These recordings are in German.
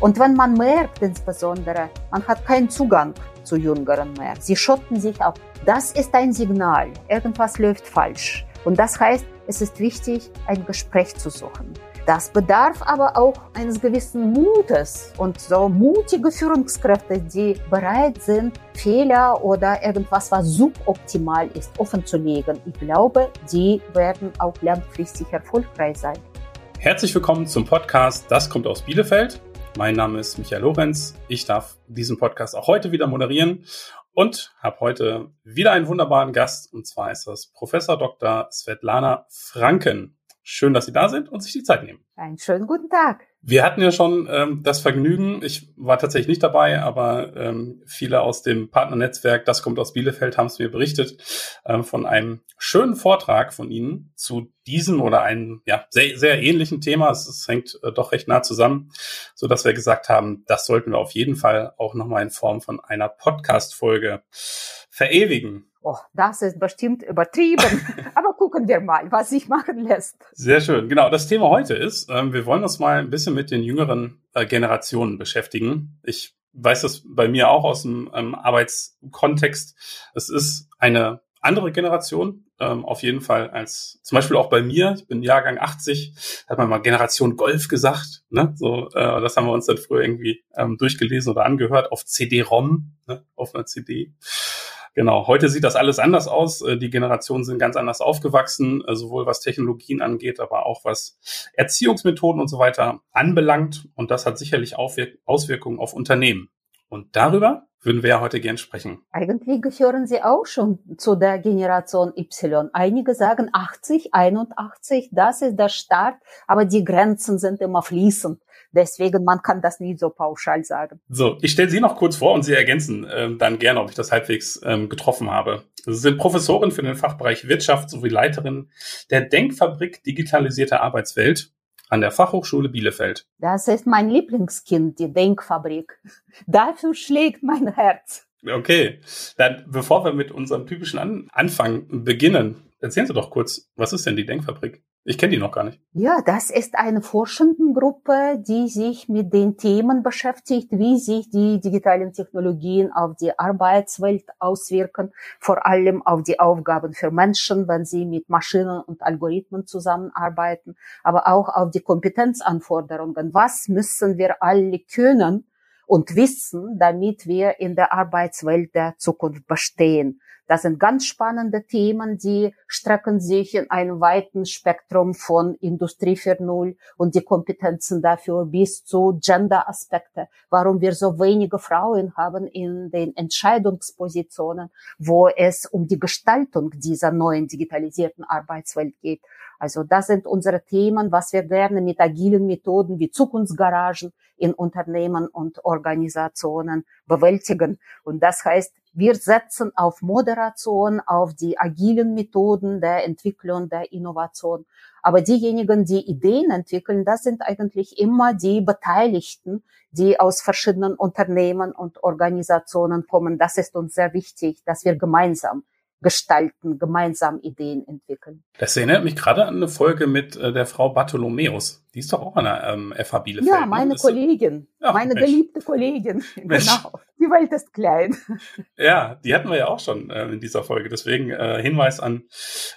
Und wenn man merkt insbesondere, man hat keinen Zugang zu Jüngeren mehr, sie schotten sich ab, das ist ein Signal, irgendwas läuft falsch. Und das heißt, es ist wichtig, ein Gespräch zu suchen. Das bedarf aber auch eines gewissen Mutes und so mutige Führungskräfte, die bereit sind, Fehler oder irgendwas, was suboptimal ist, offenzulegen. Ich glaube, die werden auch langfristig erfolgreich sein. Herzlich willkommen zum Podcast Das kommt aus Bielefeld. Mein Name ist Michael Lorenz. Ich darf diesen Podcast auch heute wieder moderieren und habe heute wieder einen wunderbaren Gast und zwar ist das Professor Dr. Svetlana Franken. Schön, dass Sie da sind und sich die Zeit nehmen. Einen schönen guten Tag. Wir hatten ja schon ähm, das Vergnügen, ich war tatsächlich nicht dabei, aber ähm, viele aus dem Partnernetzwerk, das kommt aus Bielefeld, haben es mir berichtet, äh, von einem schönen Vortrag von Ihnen zu diesem oder einem ja, sehr, sehr ähnlichen Thema. Es, es hängt äh, doch recht nah zusammen, so dass wir gesagt haben, das sollten wir auf jeden Fall auch nochmal in Form von einer Podcast-Folge verewigen. Oh, das ist bestimmt übertrieben. Aber gucken wir mal, was sich machen lässt. Sehr schön. Genau. Das Thema heute ist, ähm, wir wollen uns mal ein bisschen mit den jüngeren äh, Generationen beschäftigen. Ich weiß das bei mir auch aus dem ähm, Arbeitskontext. Es ist eine andere Generation, ähm, auf jeden Fall als zum Beispiel auch bei mir. Ich bin Jahrgang 80, hat man mal Generation Golf gesagt. Ne? So, äh, das haben wir uns dann früher irgendwie ähm, durchgelesen oder angehört auf CD-ROM, ne? auf einer CD. Genau, heute sieht das alles anders aus. Äh, die Generationen sind ganz anders aufgewachsen, äh, sowohl was Technologien angeht, aber auch was Erziehungsmethoden und so weiter anbelangt. Und das hat sicherlich Auswirkungen auf Unternehmen. Und darüber würden wir ja heute gern sprechen. Eigentlich gehören Sie auch schon zu der Generation Y. Einige sagen 80, 81, das ist der Start, aber die Grenzen sind immer fließend. Deswegen, man kann das nie so pauschal sagen. So, ich stelle Sie noch kurz vor und Sie ergänzen ähm, dann gerne, ob ich das halbwegs ähm, getroffen habe. Sie sind Professorin für den Fachbereich Wirtschaft sowie Leiterin der Denkfabrik Digitalisierte Arbeitswelt an der Fachhochschule Bielefeld. Das ist mein Lieblingskind, die Denkfabrik. Dafür schlägt mein Herz. Okay, dann bevor wir mit unserem typischen An Anfang beginnen, erzählen Sie doch kurz, was ist denn die Denkfabrik? Ich kenne die noch gar nicht. Ja, das ist eine Forschendengruppe, die sich mit den Themen beschäftigt, wie sich die digitalen Technologien auf die Arbeitswelt auswirken, vor allem auf die Aufgaben für Menschen, wenn sie mit Maschinen und Algorithmen zusammenarbeiten, aber auch auf die Kompetenzanforderungen. Was müssen wir alle können und wissen, damit wir in der Arbeitswelt der Zukunft bestehen? Das sind ganz spannende Themen, die strecken sich in einem weiten Spektrum von Industrie 4.0 und die Kompetenzen dafür bis zu Gender-Aspekte, warum wir so wenige Frauen haben in den Entscheidungspositionen, wo es um die Gestaltung dieser neuen digitalisierten Arbeitswelt geht. Also das sind unsere Themen, was wir gerne mit agilen Methoden wie Zukunftsgaragen in Unternehmen und Organisationen bewältigen. Und das heißt, wir setzen auf Moderation, auf die agilen Methoden der Entwicklung, der Innovation. Aber diejenigen, die Ideen entwickeln, das sind eigentlich immer die Beteiligten, die aus verschiedenen Unternehmen und Organisationen kommen. Das ist uns sehr wichtig, dass wir gemeinsam gestalten, gemeinsam Ideen entwickeln. Das erinnert mich gerade an eine Folge mit äh, der Frau Bartholomäus. Die ist doch auch an der ähm, FH Bielefeld. Ja, ne? meine Kollegin, ja, meine Mensch. geliebte Kollegin. Mensch. Genau. Die Welt ist klein. Ja, die hatten wir ja auch schon äh, in dieser Folge. Deswegen äh, Hinweis an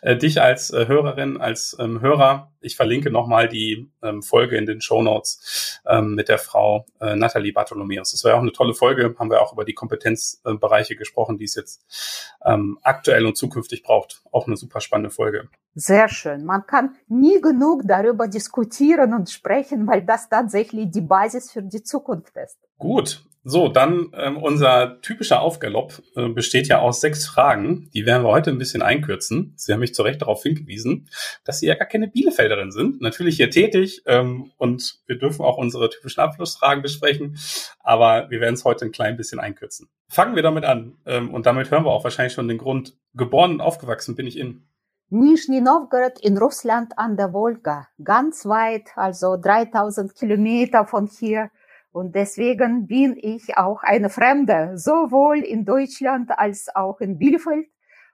äh, dich als äh, Hörerin, als ähm, Hörer. Ich verlinke nochmal die ähm, Folge in den Show Notes ähm, mit der Frau äh, Nathalie Bartholomäus. Das war ja auch eine tolle Folge. Haben wir auch über die Kompetenzbereiche gesprochen, die es jetzt ähm, aktuell und zukünftig braucht. Auch eine super spannende Folge. Sehr schön. Man kann nie genug darüber diskutieren und sprechen, weil das tatsächlich die Basis für die Zukunft ist. Gut. So, dann ähm, unser typischer Aufgalopp äh, besteht ja aus sechs Fragen. Die werden wir heute ein bisschen einkürzen. Sie haben mich zu Recht darauf hingewiesen, dass Sie ja gar keine Bielefelderin sind. Natürlich hier tätig ähm, und wir dürfen auch unsere typischen Abschlussfragen besprechen, aber wir werden es heute ein klein bisschen einkürzen. Fangen wir damit an ähm, und damit hören wir auch wahrscheinlich schon den Grund. Geboren und aufgewachsen bin ich in Nizhny Novgorod in Russland an der Wolga, ganz weit, also 3000 Kilometer von hier. Und deswegen bin ich auch eine Fremde, sowohl in Deutschland als auch in Bielefeld.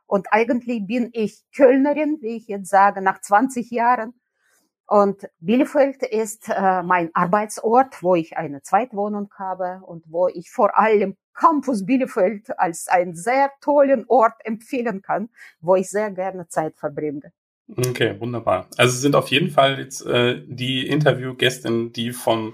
Und eigentlich bin ich Kölnerin, wie ich jetzt sage, nach 20 Jahren. Und Bielefeld ist äh, mein Arbeitsort, wo ich eine Zweitwohnung habe und wo ich vor allem Campus Bielefeld als einen sehr tollen Ort empfehlen kann, wo ich sehr gerne Zeit verbringe. Okay, wunderbar. Also sind auf jeden Fall jetzt äh, die Interviewgästin, die vom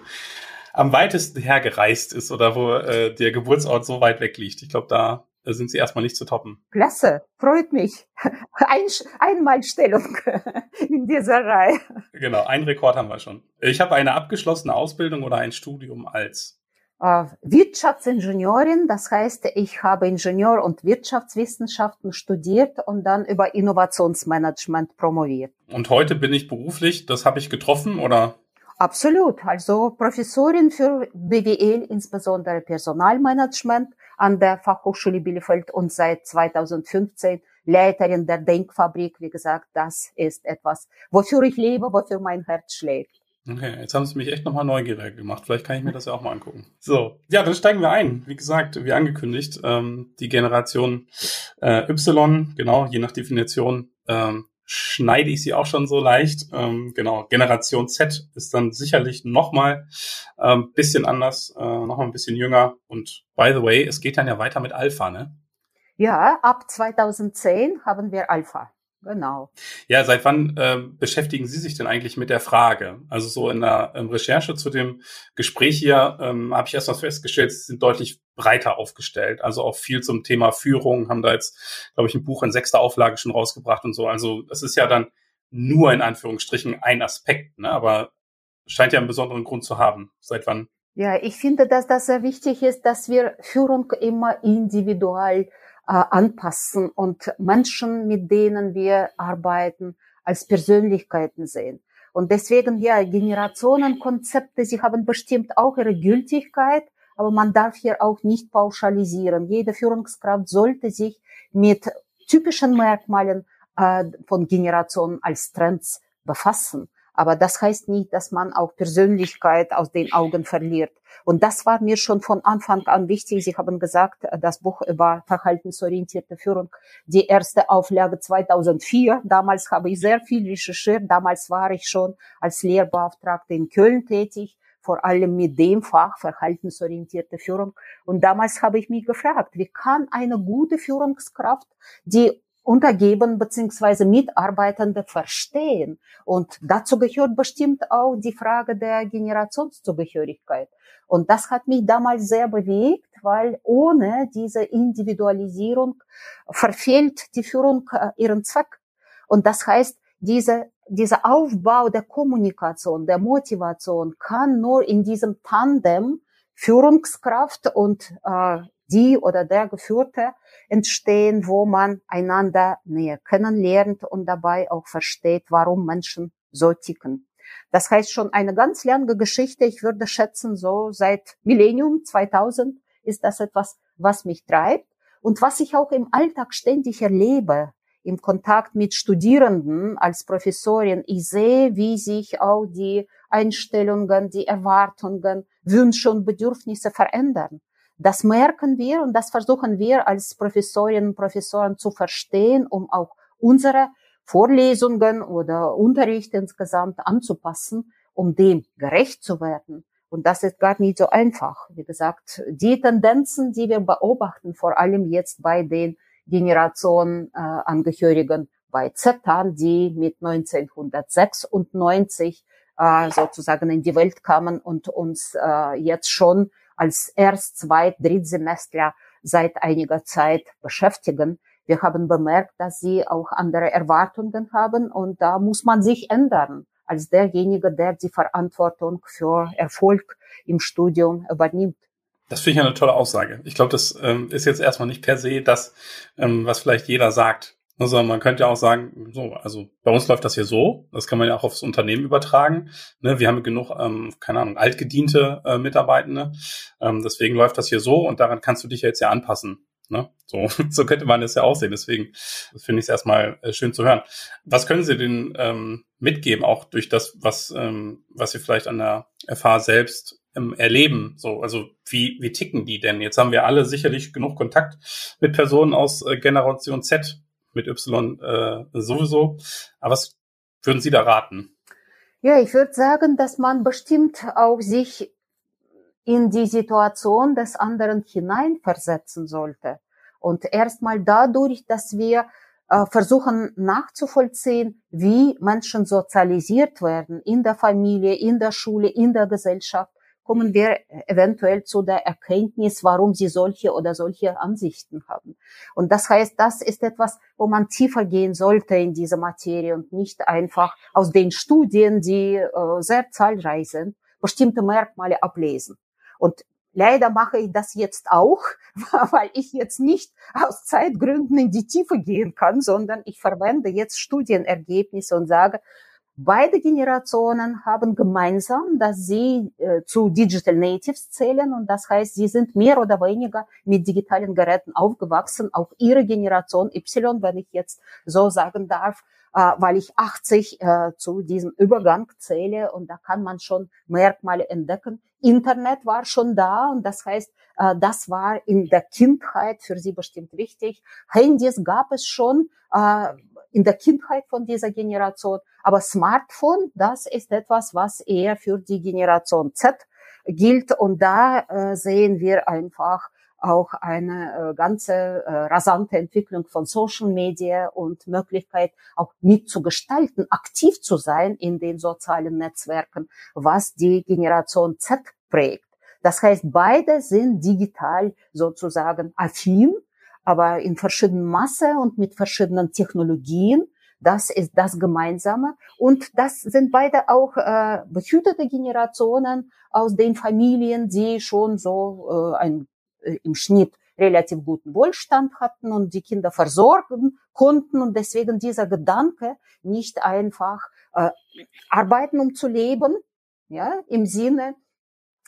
am weitesten hergereist ist oder wo äh, der Geburtsort so weit weg liegt. Ich glaube, da sind sie erstmal nicht zu toppen. Klasse, freut mich. Ein, Einmalstellung in dieser Reihe. Genau, einen Rekord haben wir schon. Ich habe eine abgeschlossene Ausbildung oder ein Studium als äh, Wirtschaftsingenieurin. Das heißt, ich habe Ingenieur- und Wirtschaftswissenschaften studiert und dann über Innovationsmanagement promoviert. Und heute bin ich beruflich, das habe ich getroffen oder? Absolut. Also Professorin für BWL, insbesondere Personalmanagement an der Fachhochschule Bielefeld und seit 2015 Leiterin der Denkfabrik. Wie gesagt, das ist etwas, wofür ich lebe, wofür mein Herz schlägt. Okay, jetzt haben Sie mich echt nochmal neugierig gemacht. Vielleicht kann ich mir das ja auch mal angucken. So, ja, dann steigen wir ein. Wie gesagt, wie angekündigt, ähm, die Generation äh, Y, genau, je nach Definition, ähm, schneide ich sie auch schon so leicht. Ähm, genau, Generation Z ist dann sicherlich nochmal ähm, bisschen anders, äh, nochmal ein bisschen jünger. Und by the way, es geht dann ja weiter mit Alpha, ne? Ja, ab 2010 haben wir Alpha. Genau. Ja, seit wann äh, beschäftigen Sie sich denn eigentlich mit der Frage? Also so in der ähm, Recherche zu dem Gespräch hier ähm, habe ich erst mal festgestellt, Sie sind deutlich breiter aufgestellt. Also auch viel zum Thema Führung, haben da jetzt, glaube ich, ein Buch in sechster Auflage schon rausgebracht und so. Also das ist ja dann nur in Anführungsstrichen ein Aspekt, ne? aber scheint ja einen besonderen Grund zu haben. Seit wann? Ja, ich finde, dass das sehr wichtig ist, dass wir Führung immer individuell äh, anpassen und Menschen, mit denen wir arbeiten, als Persönlichkeiten sehen. Und deswegen, ja, Generationenkonzepte, sie haben bestimmt auch ihre Gültigkeit, aber man darf hier auch nicht pauschalisieren. Jede Führungskraft sollte sich mit typischen Merkmalen äh, von Generationen als Trends befassen. Aber das heißt nicht, dass man auch Persönlichkeit aus den Augen verliert. Und das war mir schon von Anfang an wichtig. Sie haben gesagt, das Buch über verhaltensorientierte Führung, die erste Auflage 2004. Damals habe ich sehr viel recherchiert. Damals war ich schon als Lehrbeauftragte in Köln tätig vor allem mit dem Fach verhaltensorientierte Führung. Und damals habe ich mich gefragt, wie kann eine gute Führungskraft, die Untergeben beziehungsweise Mitarbeitende verstehen. Und dazu gehört bestimmt auch die Frage der Generationszugehörigkeit. Und das hat mich damals sehr bewegt, weil ohne diese Individualisierung verfehlt die Führung äh, ihren Zweck. Und das heißt, diese, dieser Aufbau der Kommunikation, der Motivation kann nur in diesem Tandem Führungskraft und äh, die oder der Geführte entstehen, wo man einander näher kennenlernt und dabei auch versteht, warum Menschen so ticken. Das heißt schon eine ganz lange Geschichte. Ich würde schätzen, so seit Millennium 2000 ist das etwas, was mich treibt und was ich auch im Alltag ständig erlebe. Im Kontakt mit Studierenden als Professorin. Ich sehe, wie sich auch die Einstellungen, die Erwartungen, Wünsche und Bedürfnisse verändern. Das merken wir und das versuchen wir als Professorinnen und Professoren zu verstehen, um auch unsere Vorlesungen oder Unterricht insgesamt anzupassen, um dem gerecht zu werden. Und das ist gar nicht so einfach. Wie gesagt, die Tendenzen, die wir beobachten, vor allem jetzt bei den Generationenangehörigen äh, bei Z, die mit 1996 äh, sozusagen in die Welt kamen und uns äh, jetzt schon als Erst-, Zweit-, Drittsemestler seit einiger Zeit beschäftigen. Wir haben bemerkt, dass sie auch andere Erwartungen haben und da muss man sich ändern als derjenige, der die Verantwortung für Erfolg im Studium übernimmt. Das finde ich eine tolle Aussage. Ich glaube, das ähm, ist jetzt erstmal nicht per se das, ähm, was vielleicht jeder sagt. Also man könnte ja auch sagen, so, also bei uns läuft das hier so, das kann man ja auch aufs Unternehmen übertragen. Ne, wir haben genug, ähm, keine Ahnung, altgediente äh, Mitarbeitende. Ähm, deswegen läuft das hier so und daran kannst du dich jetzt ja anpassen. Ne? So, so könnte man das ja auch sehen. Deswegen finde ich es erstmal äh, schön zu hören. Was können Sie denn ähm, mitgeben, auch durch das, was, ähm, was Sie vielleicht an der FH selbst ähm, erleben? So, also wie, wie ticken die denn? Jetzt haben wir alle sicherlich genug Kontakt mit Personen aus äh, Generation Z mit Y äh, sowieso. Aber was würden Sie da raten? Ja, ich würde sagen, dass man bestimmt auch sich in die Situation des anderen hineinversetzen sollte. Und erstmal dadurch, dass wir äh, versuchen nachzuvollziehen, wie Menschen sozialisiert werden in der Familie, in der Schule, in der Gesellschaft, kommen wir eventuell zu der Erkenntnis, warum sie solche oder solche Ansichten haben. Und das heißt, das ist etwas, wo man tiefer gehen sollte in diese Materie und nicht einfach aus den Studien, die äh, sehr zahlreich sind, bestimmte Merkmale ablesen. Und Leider mache ich das jetzt auch, weil ich jetzt nicht aus Zeitgründen in die Tiefe gehen kann, sondern ich verwende jetzt Studienergebnisse und sage, Beide Generationen haben gemeinsam, dass sie äh, zu Digital Natives zählen und das heißt, sie sind mehr oder weniger mit digitalen Geräten aufgewachsen. Auch ihre Generation Y, wenn ich jetzt so sagen darf, äh, weil ich 80 äh, zu diesem Übergang zähle und da kann man schon Merkmale entdecken. Internet war schon da und das heißt, äh, das war in der Kindheit für sie bestimmt wichtig. Handys gab es schon äh, in der Kindheit von dieser Generation, aber Smartphone, das ist etwas, was eher für die Generation Z gilt und da äh, sehen wir einfach auch eine äh, ganze äh, rasante Entwicklung von Social Media und Möglichkeit auch mitzugestalten, aktiv zu sein in den sozialen Netzwerken, was die Generation Z prägt. Das heißt, beide sind digital sozusagen affin, aber in verschiedenen Masse und mit verschiedenen Technologien. Das ist das Gemeinsame. Und das sind beide auch äh, behütete Generationen aus den Familien, die schon so äh, ein äh, im Schnitt relativ guten Wohlstand hatten und die Kinder versorgen konnten und deswegen dieser Gedanke nicht einfach äh, arbeiten, um zu leben, ja, im Sinne,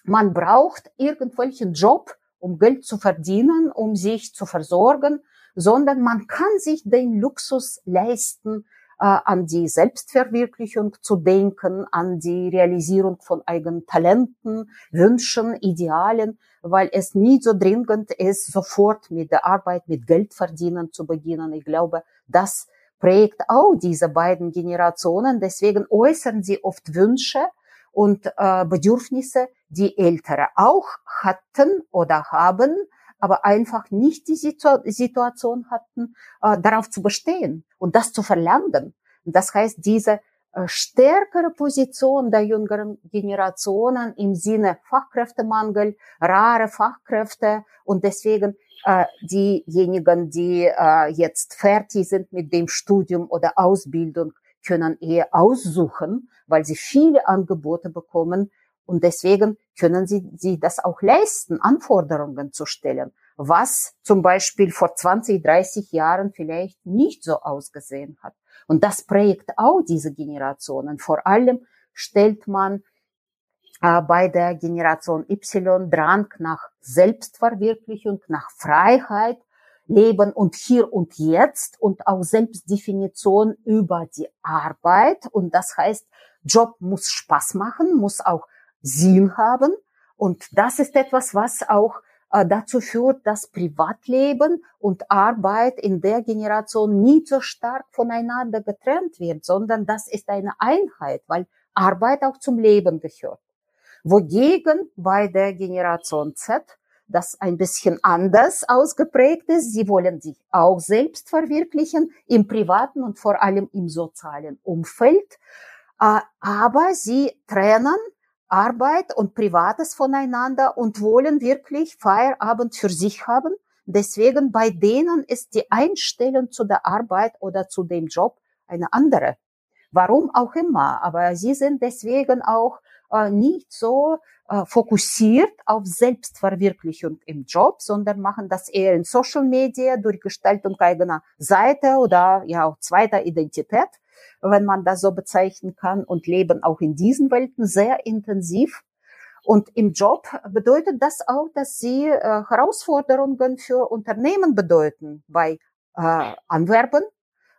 man braucht irgendwelchen Job, um Geld zu verdienen, um sich zu versorgen, sondern man kann sich den Luxus leisten, äh, an die Selbstverwirklichung zu denken, an die Realisierung von eigenen Talenten, Wünschen, Idealen, weil es nie so dringend ist, sofort mit der Arbeit, mit Geld verdienen zu beginnen. Ich glaube, das prägt auch diese beiden Generationen. Deswegen äußern sie oft Wünsche und äh, Bedürfnisse, die Ältere auch hatten oder haben, aber einfach nicht die Situ Situation hatten, äh, darauf zu bestehen und das zu verlangen. Das heißt, diese äh, stärkere Position der jüngeren Generationen im Sinne Fachkräftemangel, rare Fachkräfte und deswegen äh, diejenigen, die äh, jetzt fertig sind mit dem Studium oder Ausbildung, können eher aussuchen, weil sie viele Angebote bekommen und deswegen können sie, sie das auch leisten, Anforderungen zu stellen, was zum Beispiel vor 20, 30 Jahren vielleicht nicht so ausgesehen hat. Und das prägt auch diese Generationen. Vor allem stellt man äh, bei der Generation Y Drang nach Selbstverwirklichung, nach Freiheit, Leben und hier und jetzt und auch Selbstdefinition über die Arbeit. Und das heißt, Job muss Spaß machen, muss auch Sinn haben. Und das ist etwas, was auch äh, dazu führt, dass Privatleben und Arbeit in der Generation nie so stark voneinander getrennt wird, sondern das ist eine Einheit, weil Arbeit auch zum Leben gehört. Wogegen bei der Generation Z das ein bisschen anders ausgeprägt ist. Sie wollen sich auch selbst verwirklichen im privaten und vor allem im sozialen Umfeld. Äh, aber sie trennen Arbeit und Privates voneinander und wollen wirklich Feierabend für sich haben. Deswegen bei denen ist die Einstellung zu der Arbeit oder zu dem Job eine andere. Warum auch immer, aber sie sind deswegen auch äh, nicht so fokussiert auf Selbstverwirklichung im Job, sondern machen das eher in Social Media durch Gestaltung eigener Seite oder ja auch zweiter Identität wenn man das so bezeichnen kann, und leben auch in diesen Welten sehr intensiv. Und im Job bedeutet das auch, dass sie äh, Herausforderungen für Unternehmen bedeuten bei äh, Anwerben,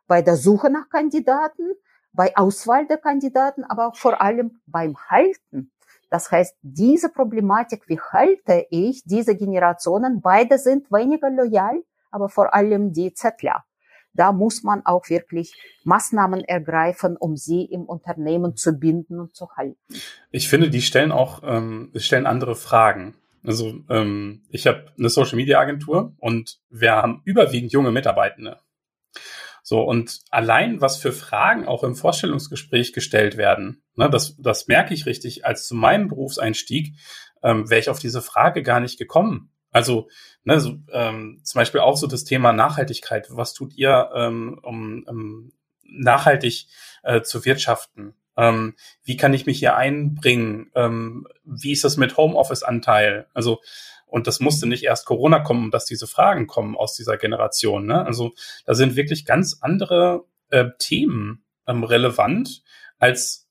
bei der Suche nach Kandidaten, bei Auswahl der Kandidaten, aber vor allem beim Halten. Das heißt, diese Problematik, wie halte ich diese Generationen, beide sind weniger loyal, aber vor allem die Zettler Da muss man auch wirklich Maßnahmen ergreifen, um sie im Unternehmen zu binden und zu halten. Ich finde, die stellen auch ähm, stellen andere Fragen. Also ähm, ich habe eine Social Media Agentur und wir haben überwiegend junge Mitarbeitende. So, und allein was für Fragen auch im Vorstellungsgespräch gestellt werden, ne, das, das merke ich richtig, als zu meinem Berufseinstieg ähm, wäre ich auf diese Frage gar nicht gekommen. Also, ne, so, ähm, zum Beispiel auch so das Thema Nachhaltigkeit. Was tut ihr, ähm, um, um nachhaltig äh, zu wirtschaften? Ähm, wie kann ich mich hier einbringen? Ähm, wie ist das mit Homeoffice-Anteil? Also, und das musste nicht erst Corona kommen, dass diese Fragen kommen aus dieser Generation. Ne? Also da sind wirklich ganz andere äh, Themen ähm, relevant, als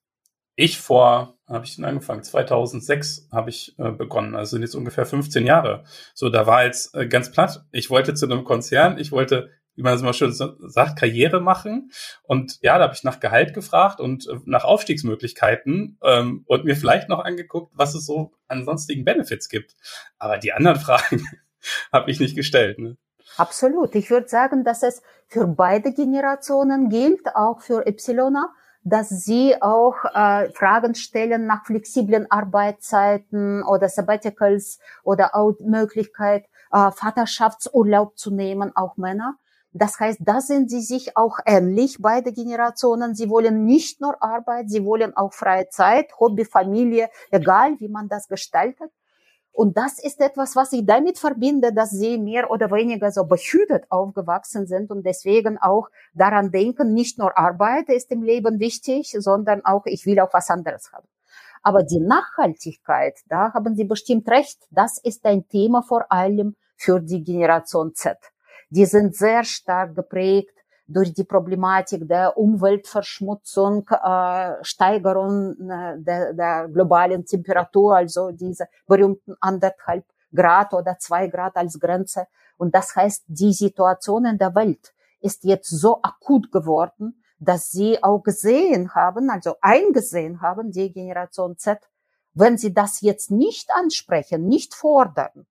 ich vor, habe ich denn angefangen? 2006 habe ich äh, begonnen, also sind jetzt ungefähr 15 Jahre. So, da war jetzt äh, ganz platt. Ich wollte zu einem Konzern, ich wollte wie man es immer schön sagt, Karriere machen. Und ja, da habe ich nach Gehalt gefragt und äh, nach Aufstiegsmöglichkeiten ähm, und mir vielleicht noch angeguckt, was es so an sonstigen Benefits gibt. Aber die anderen Fragen habe ich nicht gestellt. Ne? Absolut. Ich würde sagen, dass es für beide Generationen gilt, auch für Ypsiloner, dass sie auch äh, Fragen stellen nach flexiblen Arbeitszeiten oder Sabbaticals oder auch Möglichkeit, äh, Vaterschaftsurlaub zu nehmen, auch Männer. Das heißt, da sind sie sich auch ähnlich, beide Generationen. Sie wollen nicht nur Arbeit, sie wollen auch freie Zeit, Hobby, Familie, egal wie man das gestaltet. Und das ist etwas, was ich damit verbinde, dass sie mehr oder weniger so behütet aufgewachsen sind und deswegen auch daran denken, nicht nur Arbeit ist im Leben wichtig, sondern auch ich will auch was anderes haben. Aber die Nachhaltigkeit, da haben Sie bestimmt recht, das ist ein Thema vor allem für die Generation Z die sind sehr stark geprägt durch die Problematik der Umweltverschmutzung, äh, Steigerung äh, der, der globalen Temperatur, also diese berühmten anderthalb Grad oder zwei Grad als Grenze. Und das heißt, die Situation in der Welt ist jetzt so akut geworden, dass sie auch gesehen haben, also eingesehen haben, die Generation Z, wenn sie das jetzt nicht ansprechen, nicht fordern,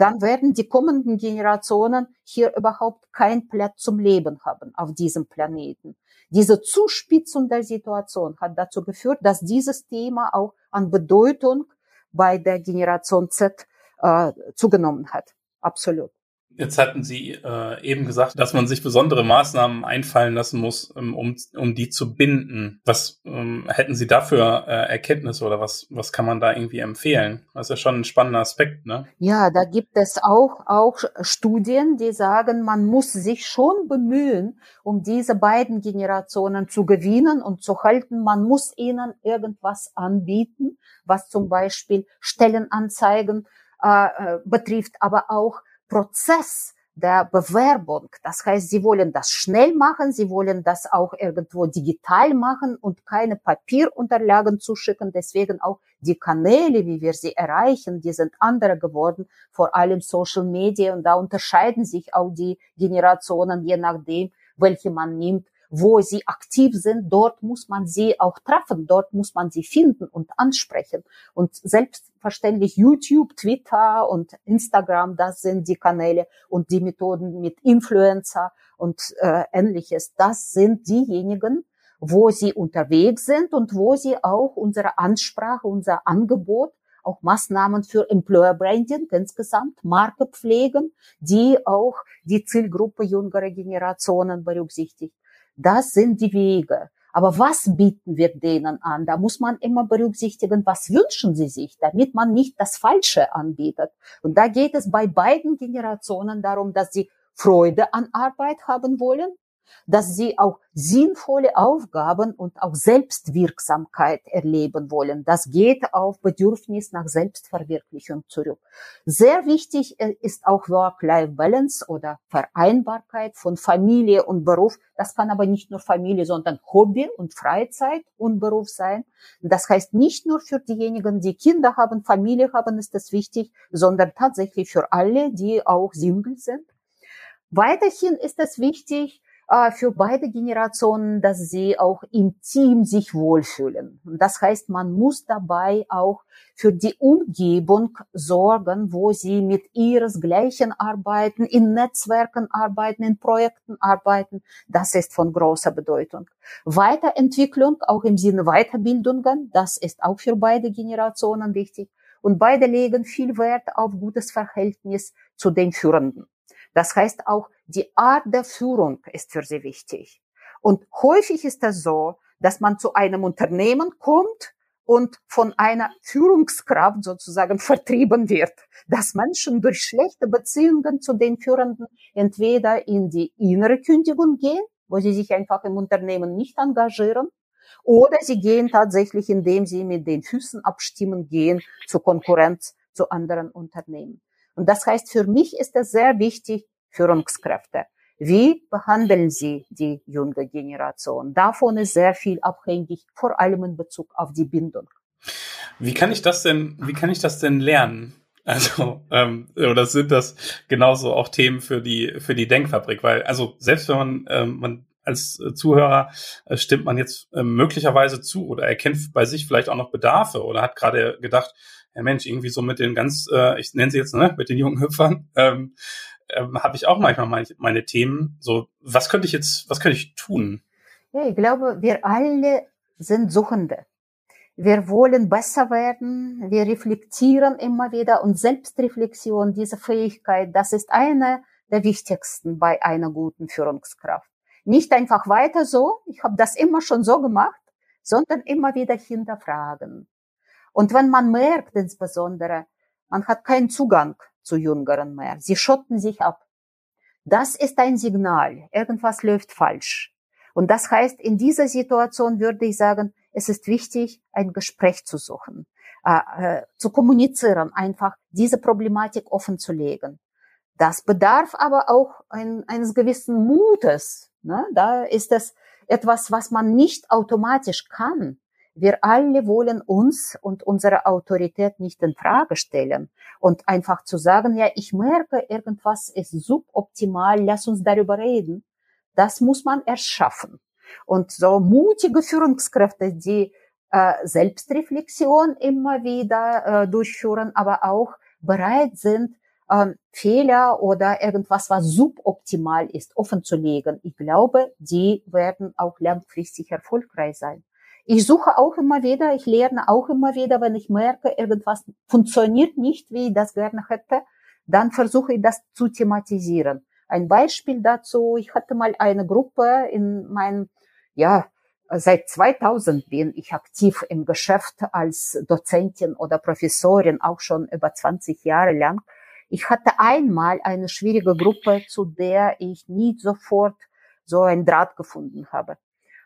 dann werden die kommenden Generationen hier überhaupt keinen Platz zum Leben haben auf diesem Planeten. Diese Zuspitzung der Situation hat dazu geführt, dass dieses Thema auch an Bedeutung bei der Generation Z äh, zugenommen hat. Absolut. Jetzt hatten Sie äh, eben gesagt, dass man sich besondere Maßnahmen einfallen lassen muss, ähm, um, um die zu binden. Was ähm, hätten Sie dafür äh, Erkenntnisse oder was, was kann man da irgendwie empfehlen? Das ist ja schon ein spannender Aspekt, ne? Ja, da gibt es auch, auch Studien, die sagen, man muss sich schon bemühen, um diese beiden Generationen zu gewinnen und zu halten. Man muss ihnen irgendwas anbieten, was zum Beispiel Stellenanzeigen äh, äh betrifft, aber auch Prozess der Bewerbung. Das heißt, sie wollen das schnell machen, sie wollen das auch irgendwo digital machen und keine Papierunterlagen zuschicken. Deswegen auch die Kanäle, wie wir sie erreichen, die sind andere geworden, vor allem Social Media. Und da unterscheiden sich auch die Generationen, je nachdem, welche man nimmt wo sie aktiv sind, dort muss man sie auch treffen, dort muss man sie finden und ansprechen. Und selbstverständlich YouTube, Twitter und Instagram, das sind die Kanäle und die Methoden mit Influencer und äh, ähnliches. Das sind diejenigen, wo sie unterwegs sind und wo sie auch unsere Ansprache, unser Angebot auch Maßnahmen für Employer Branding insgesamt, Marke pflegen, die auch die Zielgruppe jüngerer Generationen berücksichtigt. Das sind die Wege. Aber was bieten wir denen an? Da muss man immer berücksichtigen, was wünschen sie sich, damit man nicht das Falsche anbietet. Und da geht es bei beiden Generationen darum, dass sie Freude an Arbeit haben wollen, dass sie auch sinnvolle Aufgaben und auch Selbstwirksamkeit erleben wollen. Das geht auf Bedürfnis nach Selbstverwirklichung zurück. Sehr wichtig äh, ist auch Work-Life-Balance oder Vereinbarkeit von Familie und Beruf. Das kann aber nicht nur Familie, sondern Hobby und Freizeit und Beruf sein. Das heißt nicht nur für diejenigen, die Kinder haben, Familie haben, ist das wichtig, sondern tatsächlich für alle, die auch Single sind. Weiterhin ist es wichtig, für beide Generationen, dass sie auch im Team sich wohlfühlen. Das heißt, man muss dabei auch für die Umgebung sorgen, wo sie mit ihresgleichen arbeiten, in Netzwerken arbeiten, in Projekten arbeiten. Das ist von großer Bedeutung. Weiterentwicklung, auch im Sinne Weiterbildungen, das ist auch für beide Generationen wichtig. Und beide legen viel Wert auf gutes Verhältnis zu den Führenden. Das heißt auch, die Art der Führung ist für sie wichtig. Und häufig ist es so, dass man zu einem Unternehmen kommt und von einer Führungskraft sozusagen vertrieben wird, dass Menschen durch schlechte Beziehungen zu den Führenden entweder in die innere Kündigung gehen, wo sie sich einfach im Unternehmen nicht engagieren, oder sie gehen tatsächlich, indem sie mit den Füßen abstimmen gehen zur Konkurrenz zu anderen Unternehmen. Und das heißt, für mich ist es sehr wichtig, Führungskräfte. Wie behandeln Sie die junge Generation? Davon ist sehr viel abhängig, vor allem in Bezug auf die Bindung. Wie kann ich das denn, wie kann ich das denn lernen? Also, ähm, oder sind das genauso auch Themen für die, für die Denkfabrik? Weil, also, selbst wenn man, ähm, man als Zuhörer äh, stimmt man jetzt äh, möglicherweise zu oder erkennt bei sich vielleicht auch noch Bedarfe oder hat gerade gedacht, ja Mensch, irgendwie so mit den ganz, äh, ich nenne sie jetzt, ne, mit den jungen Hüpfern, ähm, ähm, habe ich auch manchmal meine, meine Themen. So, was könnte ich jetzt, was könnte ich tun? Ja, ich glaube, wir alle sind Suchende. Wir wollen besser werden. Wir reflektieren immer wieder und Selbstreflexion, diese Fähigkeit, das ist eine der wichtigsten bei einer guten Führungskraft. Nicht einfach weiter so, ich habe das immer schon so gemacht, sondern immer wieder hinterfragen. Und wenn man merkt insbesondere, man hat keinen Zugang zu Jüngeren mehr. Sie schotten sich ab. Das ist ein Signal. Irgendwas läuft falsch. Und das heißt, in dieser Situation würde ich sagen, es ist wichtig, ein Gespräch zu suchen, äh, äh, zu kommunizieren, einfach diese Problematik offen zu legen. Das bedarf aber auch ein, eines gewissen Mutes. Ne? Da ist es etwas, was man nicht automatisch kann. Wir alle wollen uns und unsere Autorität nicht in Frage stellen und einfach zu sagen, ja, ich merke, irgendwas ist suboptimal, lass uns darüber reden. Das muss man erschaffen. Und so mutige Führungskräfte, die äh, Selbstreflexion immer wieder äh, durchführen, aber auch bereit sind, äh, Fehler oder irgendwas, was suboptimal ist, offen zu legen. Ich glaube, die werden auch langfristig erfolgreich sein. Ich suche auch immer wieder, ich lerne auch immer wieder, wenn ich merke, irgendwas funktioniert nicht, wie ich das gerne hätte, dann versuche ich das zu thematisieren. Ein Beispiel dazu, ich hatte mal eine Gruppe in meinem, ja, seit 2000 bin ich aktiv im Geschäft als Dozentin oder Professorin, auch schon über 20 Jahre lang. Ich hatte einmal eine schwierige Gruppe, zu der ich nie sofort so ein Draht gefunden habe.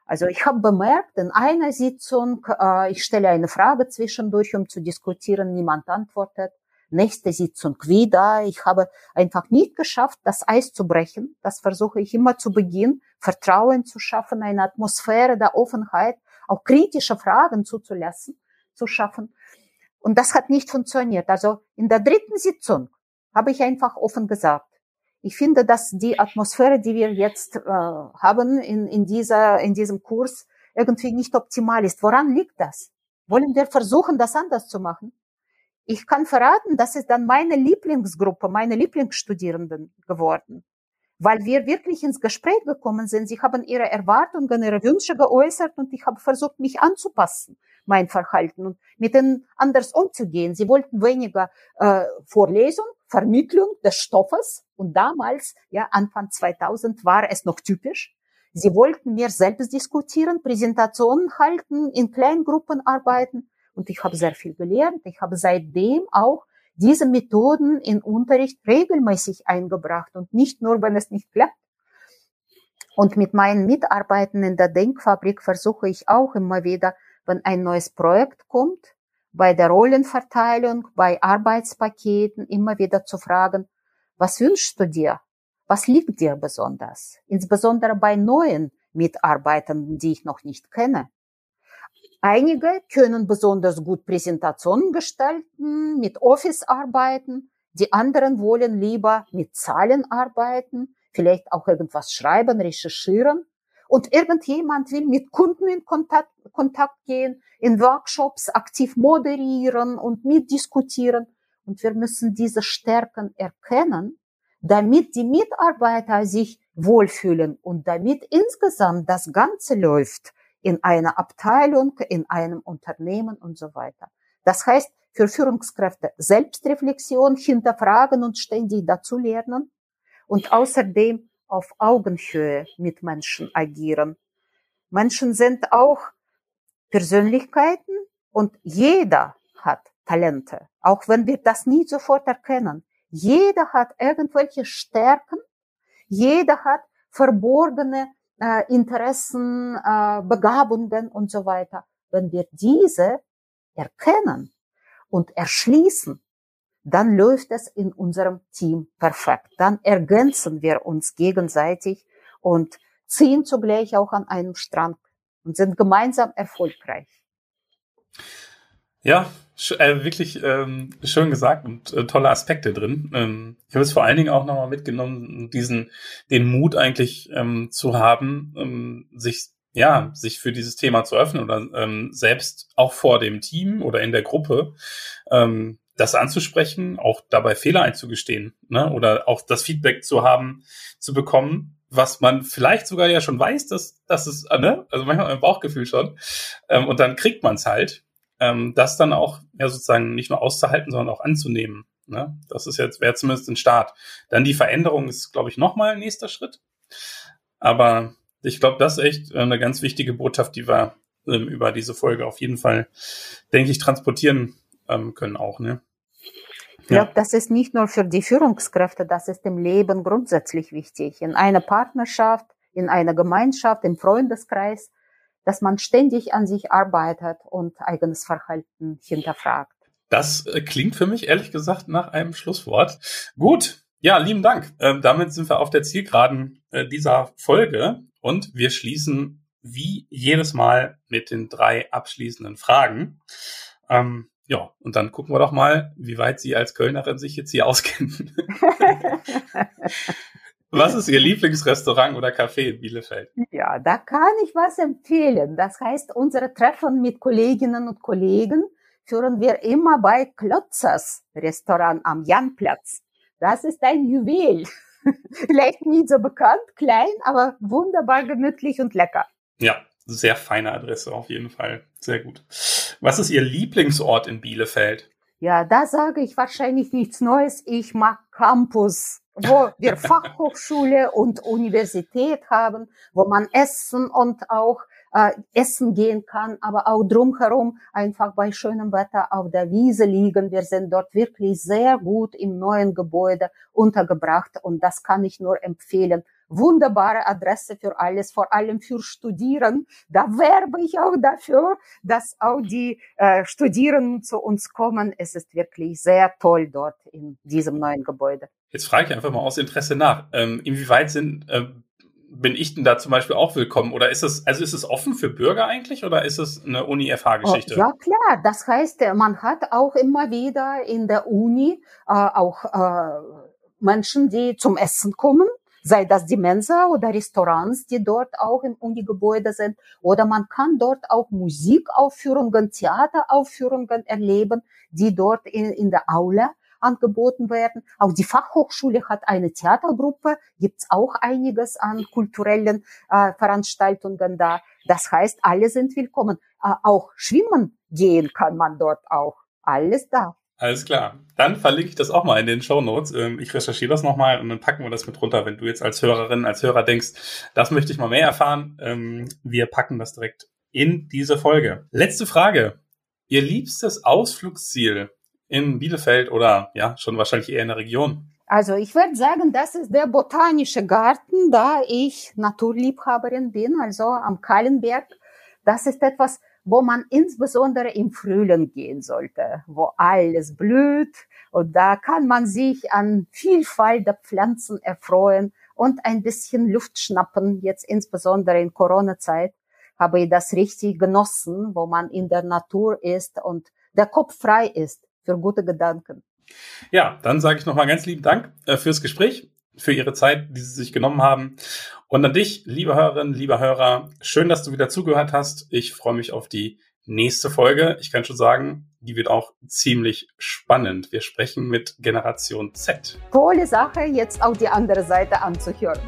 Also ich habe bemerkt, in einer Sitzung, äh, ich stelle eine Frage zwischendurch, um zu diskutieren, niemand antwortet. Nächste Sitzung wieder. Ich habe einfach nicht geschafft, das Eis zu brechen. Das versuche ich immer zu Beginn, Vertrauen zu schaffen, eine Atmosphäre der Offenheit, auch kritische Fragen zuzulassen, zu schaffen. Und das hat nicht funktioniert. Also in der dritten Sitzung habe ich einfach offen gesagt, ich finde, dass die Atmosphäre, die wir jetzt äh, haben in, in, dieser, in diesem Kurs, irgendwie nicht optimal ist. Woran liegt das? Wollen wir versuchen, das anders zu machen? Ich kann verraten, das ist dann meine Lieblingsgruppe, meine Lieblingsstudierenden geworden, weil wir wirklich ins Gespräch gekommen sind. Sie haben ihre Erwartungen, ihre Wünsche geäußert und ich habe versucht, mich anzupassen, mein Verhalten und mit ihnen anders umzugehen. Sie wollten weniger äh, Vorlesung, Vermittlung des Stoffes. Und damals, ja, Anfang 2000 war es noch typisch. Sie wollten mehr selbst diskutieren, Präsentationen halten, in Kleingruppen arbeiten. Und ich habe sehr viel gelernt. Ich habe seitdem auch diese Methoden in Unterricht regelmäßig eingebracht und nicht nur, wenn es nicht klappt. Und mit meinen Mitarbeitern in der Denkfabrik versuche ich auch immer wieder, wenn ein neues Projekt kommt, bei der Rollenverteilung, bei Arbeitspaketen immer wieder zu fragen, was wünschst du dir? Was liegt dir besonders? Insbesondere bei neuen Mitarbeitern, die ich noch nicht kenne. Einige können besonders gut Präsentationen gestalten, mit Office arbeiten. Die anderen wollen lieber mit Zahlen arbeiten, vielleicht auch irgendwas schreiben, recherchieren. Und irgendjemand will mit Kunden in Kontakt, Kontakt gehen, in Workshops aktiv moderieren und mitdiskutieren. Und wir müssen diese Stärken erkennen, damit die Mitarbeiter sich wohlfühlen und damit insgesamt das Ganze läuft in einer Abteilung, in einem Unternehmen und so weiter. Das heißt, für Führungskräfte Selbstreflexion, hinterfragen und ständig dazulernen und außerdem auf Augenhöhe mit Menschen agieren. Menschen sind auch Persönlichkeiten und jeder hat Talente, auch wenn wir das nie sofort erkennen. Jeder hat irgendwelche Stärken, jeder hat verborgene äh, Interessen, äh, Begabungen und so weiter. Wenn wir diese erkennen und erschließen, dann läuft es in unserem Team perfekt. Dann ergänzen wir uns gegenseitig und ziehen zugleich auch an einem Strang und sind gemeinsam erfolgreich. Ja, äh, wirklich ähm, schön gesagt und äh, tolle Aspekte drin. Ähm, ich habe es vor allen Dingen auch nochmal mitgenommen, diesen, den Mut eigentlich ähm, zu haben, sich ja, sich für dieses Thema zu öffnen oder selbst auch vor dem Team oder in der Gruppe das anzusprechen, auch dabei Fehler einzugestehen, ne? oder auch das Feedback zu haben, zu bekommen, was man vielleicht sogar ja schon weiß, dass das ist, ne? also manchmal im Bauchgefühl schon, ähm, und dann kriegt man es halt, ähm, das dann auch ja sozusagen nicht nur auszuhalten, sondern auch anzunehmen. Ne? Das ist jetzt wäre zumindest ein Start. Dann die Veränderung ist, glaube ich, nochmal ein nächster Schritt. Aber ich glaube, das ist echt eine ganz wichtige Botschaft, die wir ähm, über diese Folge auf jeden Fall, denke ich, transportieren ähm, können auch. Ne? Ich glaube, ja. das ist nicht nur für die Führungskräfte, das ist im Leben grundsätzlich wichtig. In einer Partnerschaft, in einer Gemeinschaft, im Freundeskreis, dass man ständig an sich arbeitet und eigenes Verhalten hinterfragt. Das äh, klingt für mich ehrlich gesagt nach einem Schlusswort. Gut, ja, lieben Dank. Ähm, damit sind wir auf der Zielgeraden äh, dieser Folge und wir schließen wie jedes Mal mit den drei abschließenden Fragen. Ähm, ja, und dann gucken wir doch mal, wie weit Sie als Kölnerin sich jetzt hier auskennen. was ist Ihr Lieblingsrestaurant oder Café in Bielefeld? Ja, da kann ich was empfehlen. Das heißt, unsere Treffen mit Kolleginnen und Kollegen führen wir immer bei Klotzers Restaurant am Janplatz. Das ist ein Juwel. Vielleicht nicht so bekannt, klein, aber wunderbar gemütlich und lecker. Ja, sehr feine Adresse auf jeden Fall. Sehr gut. Was ist Ihr Lieblingsort in Bielefeld? Ja, da sage ich wahrscheinlich nichts Neues. Ich mag Campus, wo wir Fachhochschule und Universität haben, wo man essen und auch äh, essen gehen kann, aber auch drumherum einfach bei schönem Wetter auf der Wiese liegen. Wir sind dort wirklich sehr gut im neuen Gebäude untergebracht und das kann ich nur empfehlen. Wunderbare Adresse für alles, vor allem für Studieren. Da werbe ich auch dafür, dass auch die äh, Studierenden zu uns kommen. Es ist wirklich sehr toll dort in diesem neuen Gebäude. Jetzt frage ich einfach mal aus Interesse nach. Ähm, inwieweit sind äh, bin ich denn da zum Beispiel auch willkommen? Oder ist es, also ist es offen für Bürger eigentlich oder ist es eine Uni-FH-Geschichte? Oh, ja, klar. Das heißt, man hat auch immer wieder in der Uni äh, auch äh, Menschen, die zum Essen kommen. Sei das die Mensa oder Restaurants, die dort auch im Uni-Gebäude sind. Oder man kann dort auch Musikaufführungen, Theateraufführungen erleben, die dort in, in der Aula angeboten werden. Auch die Fachhochschule hat eine Theatergruppe, gibt's auch einiges an kulturellen äh, Veranstaltungen da. Das heißt, alle sind willkommen. Äh, auch schwimmen gehen kann man dort auch. Alles da. Alles klar. Dann verlinke ich das auch mal in den Show Notes. Ähm, ich recherchiere das nochmal und dann packen wir das mit runter, wenn du jetzt als Hörerin, als Hörer denkst, das möchte ich mal mehr erfahren. Ähm, wir packen das direkt in diese Folge. Letzte Frage. Ihr liebstes Ausflugsziel in Bielefeld oder ja, schon wahrscheinlich eher in der Region? Also ich würde sagen, das ist der botanische Garten, da ich Naturliebhaberin bin, also am Kallenberg. Das ist etwas, wo man insbesondere im Frühling gehen sollte, wo alles blüht und da kann man sich an Vielfalt der Pflanzen erfreuen und ein bisschen Luft schnappen. Jetzt insbesondere in Corona-Zeit habe ich das richtig genossen, wo man in der Natur ist und der Kopf frei ist für gute Gedanken. Ja, dann sage ich nochmal ganz lieben Dank äh, fürs Gespräch. Für Ihre Zeit, die Sie sich genommen haben. Und an dich, liebe Hörerinnen, lieber Hörer, schön, dass du wieder zugehört hast. Ich freue mich auf die nächste Folge. Ich kann schon sagen, die wird auch ziemlich spannend. Wir sprechen mit Generation Z. Tolle Sache, jetzt auch die andere Seite anzuhören.